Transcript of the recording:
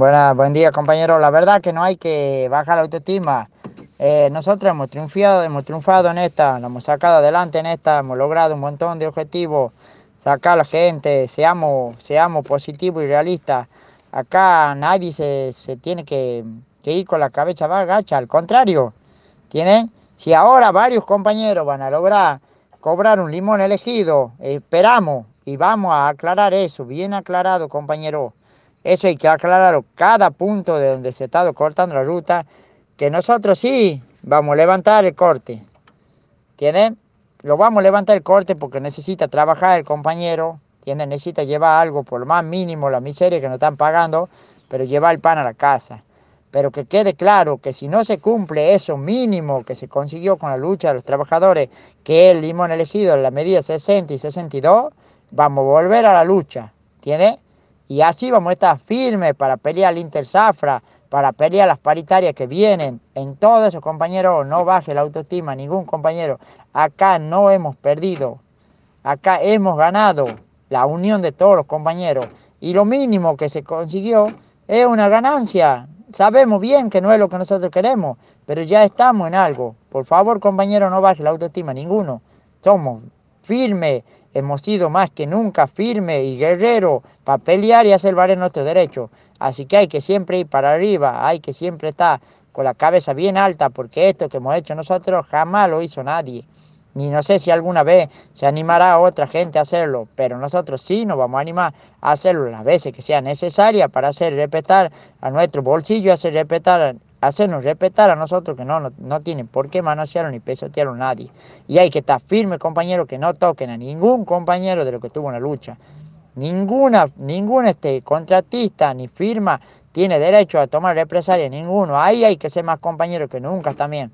Buena, buen día, compañero. La verdad que no hay que bajar la autoestima. Eh, nosotros hemos triunfado, hemos triunfado en esta, nos hemos sacado adelante en esta, hemos logrado un montón de objetivos, sacar a la gente, seamos, seamos positivos y realistas. Acá nadie se, se tiene que, que ir con la cabeza agacha, al contrario, ¿tienen? Si ahora varios compañeros van a lograr cobrar un limón elegido, esperamos y vamos a aclarar eso, bien aclarado, compañero. Eso hay que aclararlo cada punto de donde se está cortando la ruta, que nosotros sí vamos a levantar el corte. ¿Tienen? Lo vamos a levantar el corte porque necesita trabajar el compañero, ¿tiene? Necesita llevar algo por lo más mínimo, la miseria que nos están pagando, pero llevar el pan a la casa. Pero que quede claro que si no se cumple eso mínimo que se consiguió con la lucha de los trabajadores, que el limón elegido en la medida 60 y 62, vamos a volver a la lucha. ¿Tiene? Y así vamos a estar firmes para pelear el Intersafra, para pelear las paritarias que vienen. En todo eso, compañeros, no baje la autoestima, ningún compañero. Acá no hemos perdido. Acá hemos ganado la unión de todos los compañeros. Y lo mínimo que se consiguió es una ganancia. Sabemos bien que no es lo que nosotros queremos, pero ya estamos en algo. Por favor, compañeros, no baje la autoestima, ninguno. Somos firmes hemos sido más que nunca firmes y guerreros para pelear y hacer valer nuestros derechos. Así que hay que siempre ir para arriba, hay que siempre estar con la cabeza bien alta, porque esto que hemos hecho nosotros jamás lo hizo nadie. Ni no sé si alguna vez se animará otra gente a hacerlo, pero nosotros sí nos vamos a animar a hacerlo las veces que sea necesaria para hacer respetar a nuestro bolsillo, hacer respetar hacernos respetar a nosotros que no, no, tienen por qué manosearlo ni pesotearlo nadie. Y hay que estar firme, compañero, que no toquen a ningún compañero de lo que estuvo en la lucha. Ninguna, ningún este, contratista ni firma tiene derecho a tomar represalia, ninguno. Ahí hay que ser más compañeros que nunca también.